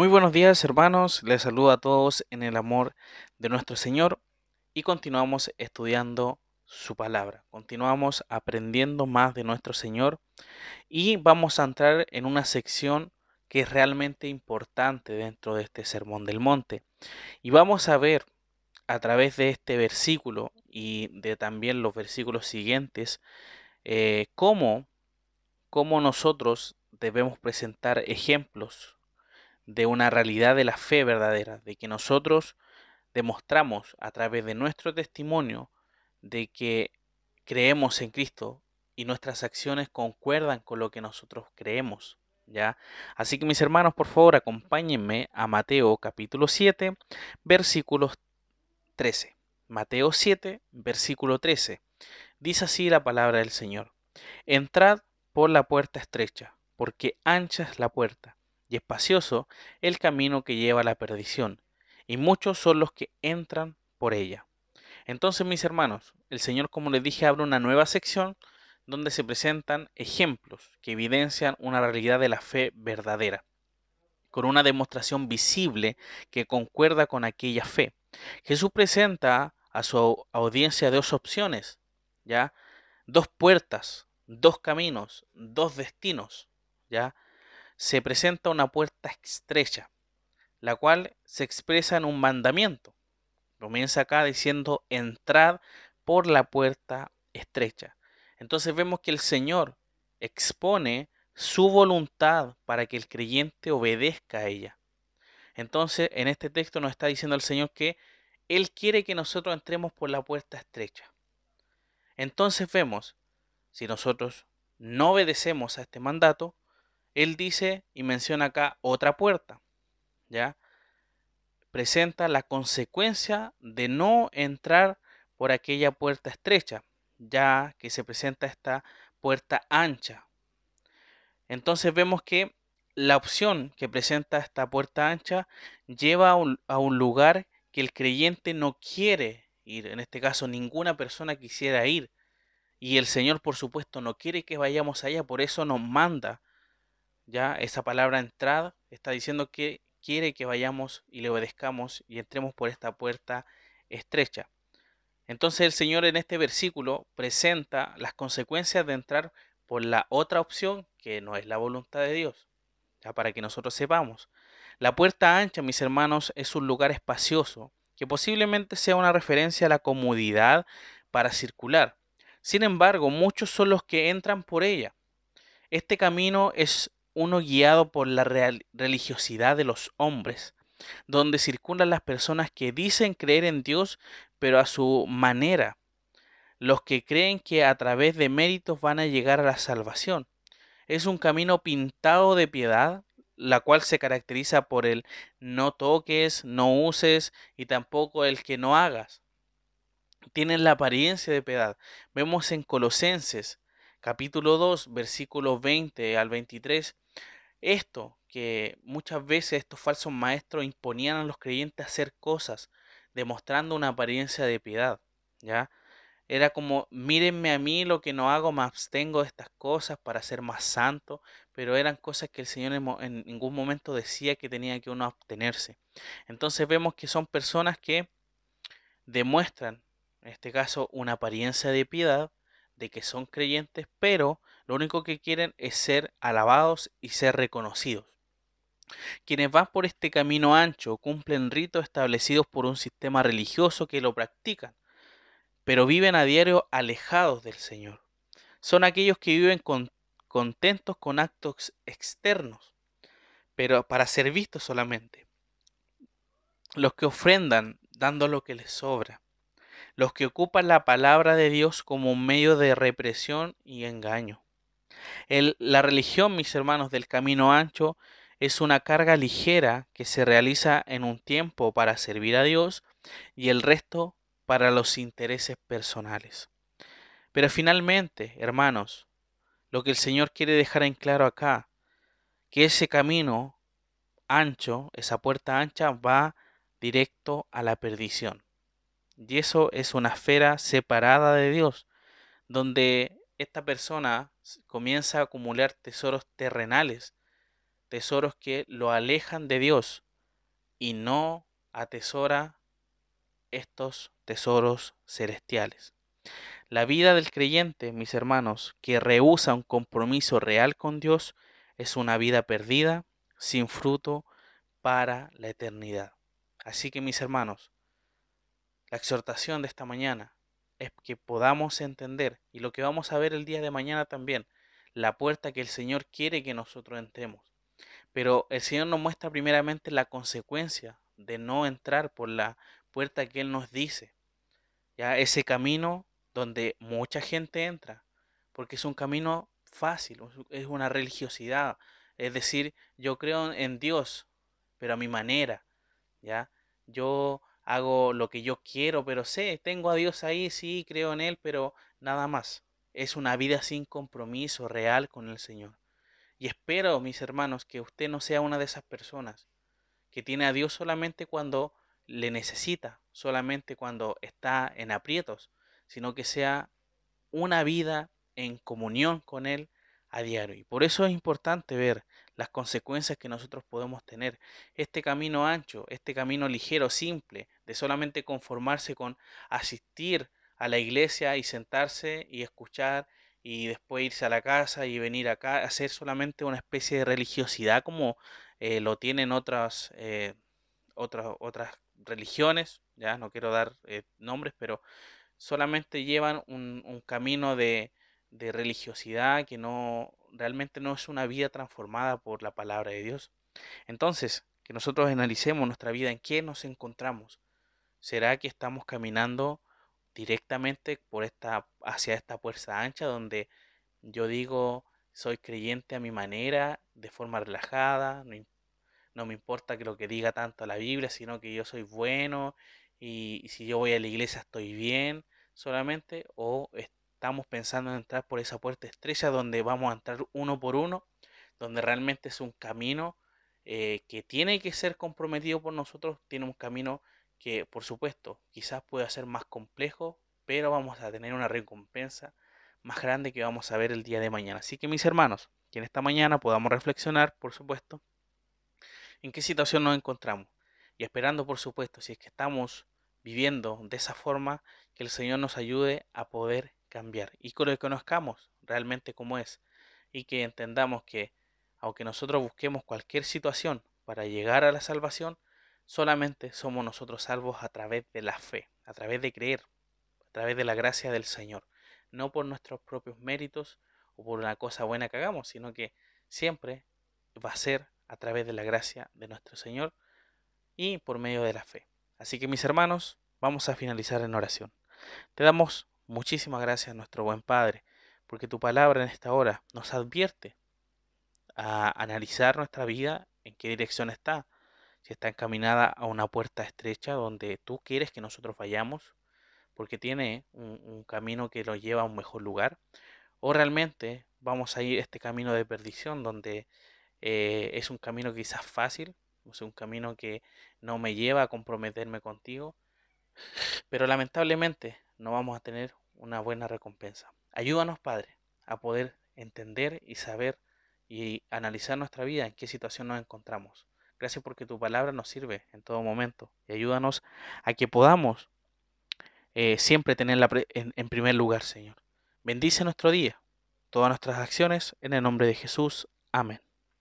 Muy buenos días hermanos, les saludo a todos en el amor de nuestro Señor y continuamos estudiando su palabra, continuamos aprendiendo más de nuestro Señor y vamos a entrar en una sección que es realmente importante dentro de este Sermón del Monte. Y vamos a ver a través de este versículo y de también los versículos siguientes eh, cómo, cómo nosotros debemos presentar ejemplos de una realidad de la fe verdadera, de que nosotros demostramos a través de nuestro testimonio de que creemos en Cristo y nuestras acciones concuerdan con lo que nosotros creemos. ¿Ya? Así que mis hermanos, por favor, acompáñenme a Mateo capítulo 7, versículos 13. Mateo 7, versículo 13. Dice así la palabra del Señor. Entrad por la puerta estrecha, porque ancha es la puerta y espacioso el camino que lleva a la perdición, y muchos son los que entran por ella. Entonces, mis hermanos, el Señor, como les dije, abre una nueva sección donde se presentan ejemplos que evidencian una realidad de la fe verdadera, con una demostración visible que concuerda con aquella fe. Jesús presenta a su audiencia dos opciones, ¿ya? Dos puertas, dos caminos, dos destinos, ¿ya? Se presenta una puerta estrecha, la cual se expresa en un mandamiento. Comienza acá diciendo, entrad por la puerta estrecha. Entonces vemos que el Señor expone su voluntad para que el creyente obedezca a ella. Entonces, en este texto nos está diciendo el Señor que Él quiere que nosotros entremos por la puerta estrecha. Entonces vemos, si nosotros no obedecemos a este mandato, él dice y menciona acá otra puerta, ¿ya? Presenta la consecuencia de no entrar por aquella puerta estrecha, ya que se presenta esta puerta ancha. Entonces vemos que la opción que presenta esta puerta ancha lleva a un, a un lugar que el creyente no quiere ir, en este caso ninguna persona quisiera ir. Y el Señor, por supuesto, no quiere que vayamos allá, por eso nos manda ya esa palabra entrada está diciendo que quiere que vayamos y le obedezcamos y entremos por esta puerta estrecha. Entonces el Señor en este versículo presenta las consecuencias de entrar por la otra opción que no es la voluntad de Dios, ya para que nosotros sepamos. La puerta ancha, mis hermanos, es un lugar espacioso que posiblemente sea una referencia a la comodidad para circular. Sin embargo, muchos son los que entran por ella. Este camino es uno guiado por la religiosidad de los hombres, donde circulan las personas que dicen creer en Dios, pero a su manera, los que creen que a través de méritos van a llegar a la salvación. Es un camino pintado de piedad, la cual se caracteriza por el no toques, no uses y tampoco el que no hagas. Tienen la apariencia de piedad. Vemos en Colosenses capítulo 2, versículos 20 al 23, esto que muchas veces estos falsos maestros imponían a los creyentes hacer cosas, demostrando una apariencia de piedad, ¿ya? Era como, mírenme a mí lo que no hago, me abstengo de estas cosas para ser más santo, pero eran cosas que el Señor en ningún momento decía que tenía que uno abstenerse. Entonces vemos que son personas que demuestran, en este caso, una apariencia de piedad, de que son creyentes, pero lo único que quieren es ser alabados y ser reconocidos. Quienes van por este camino ancho cumplen ritos establecidos por un sistema religioso que lo practican, pero viven a diario alejados del Señor. Son aquellos que viven contentos con actos externos, pero para ser vistos solamente. Los que ofrendan dando lo que les sobra los que ocupan la palabra de Dios como medio de represión y engaño. la religión, mis hermanos, del camino ancho es una carga ligera que se realiza en un tiempo para servir a Dios y el resto para los intereses personales. Pero finalmente, hermanos, lo que el Señor quiere dejar en claro acá, que ese camino ancho, esa puerta ancha va directo a la perdición. Y eso es una esfera separada de Dios, donde esta persona comienza a acumular tesoros terrenales, tesoros que lo alejan de Dios y no atesora estos tesoros celestiales. La vida del creyente, mis hermanos, que rehúsa un compromiso real con Dios, es una vida perdida, sin fruto, para la eternidad. Así que, mis hermanos, la exhortación de esta mañana es que podamos entender, y lo que vamos a ver el día de mañana también, la puerta que el Señor quiere que nosotros entremos. Pero el Señor nos muestra primeramente la consecuencia de no entrar por la puerta que Él nos dice. Ya ese camino donde mucha gente entra, porque es un camino fácil, es una religiosidad. Es decir, yo creo en Dios, pero a mi manera, ¿ya? Yo hago lo que yo quiero, pero sé, tengo a Dios ahí, sí, creo en Él, pero nada más. Es una vida sin compromiso real con el Señor. Y espero, mis hermanos, que usted no sea una de esas personas que tiene a Dios solamente cuando le necesita, solamente cuando está en aprietos, sino que sea una vida en comunión con Él a diario. Y por eso es importante ver las consecuencias que nosotros podemos tener. Este camino ancho, este camino ligero, simple, de solamente conformarse con asistir a la iglesia y sentarse y escuchar y después irse a la casa y venir acá, hacer solamente una especie de religiosidad como eh, lo tienen otras, eh, otras, otras religiones, ya no quiero dar eh, nombres, pero solamente llevan un, un camino de, de religiosidad que no realmente no es una vida transformada por la palabra de Dios. Entonces, que nosotros analicemos nuestra vida, en qué nos encontramos. ¿Será que estamos caminando directamente por esta hacia esta puerta ancha donde yo digo soy creyente a mi manera, de forma relajada, no, no me importa que lo que diga tanto la Biblia, sino que yo soy bueno y, y si yo voy a la iglesia estoy bien solamente o estamos pensando en entrar por esa puerta estrecha donde vamos a entrar uno por uno, donde realmente es un camino eh, que tiene que ser comprometido por nosotros, tiene un camino que por supuesto quizás pueda ser más complejo, pero vamos a tener una recompensa más grande que vamos a ver el día de mañana. Así que mis hermanos, que en esta mañana podamos reflexionar, por supuesto, en qué situación nos encontramos. Y esperando, por supuesto, si es que estamos viviendo de esa forma, que el Señor nos ayude a poder cambiar y que conozcamos realmente como es y que entendamos que aunque nosotros busquemos cualquier situación para llegar a la salvación, solamente somos nosotros salvos a través de la fe, a través de creer, a través de la gracia del Señor, no por nuestros propios méritos o por una cosa buena que hagamos, sino que siempre va a ser a través de la gracia de nuestro Señor y por medio de la fe. Así que mis hermanos, vamos a finalizar en oración. Te damos Muchísimas gracias, nuestro buen Padre, porque tu palabra en esta hora nos advierte a analizar nuestra vida, en qué dirección está, si está encaminada a una puerta estrecha donde tú quieres que nosotros vayamos, porque tiene un, camino que lo lleva a un mejor lugar, o realmente vamos a ir este camino de perdición donde eh, es un camino quizás fácil, es un camino que no me lleva a comprometerme contigo, pero lamentablemente no vamos a tener una buena recompensa. Ayúdanos, Padre, a poder entender y saber y analizar nuestra vida, en qué situación nos encontramos. Gracias porque tu palabra nos sirve en todo momento y ayúdanos a que podamos eh, siempre tenerla en, en primer lugar, Señor. Bendice nuestro día, todas nuestras acciones, en el nombre de Jesús. Amén.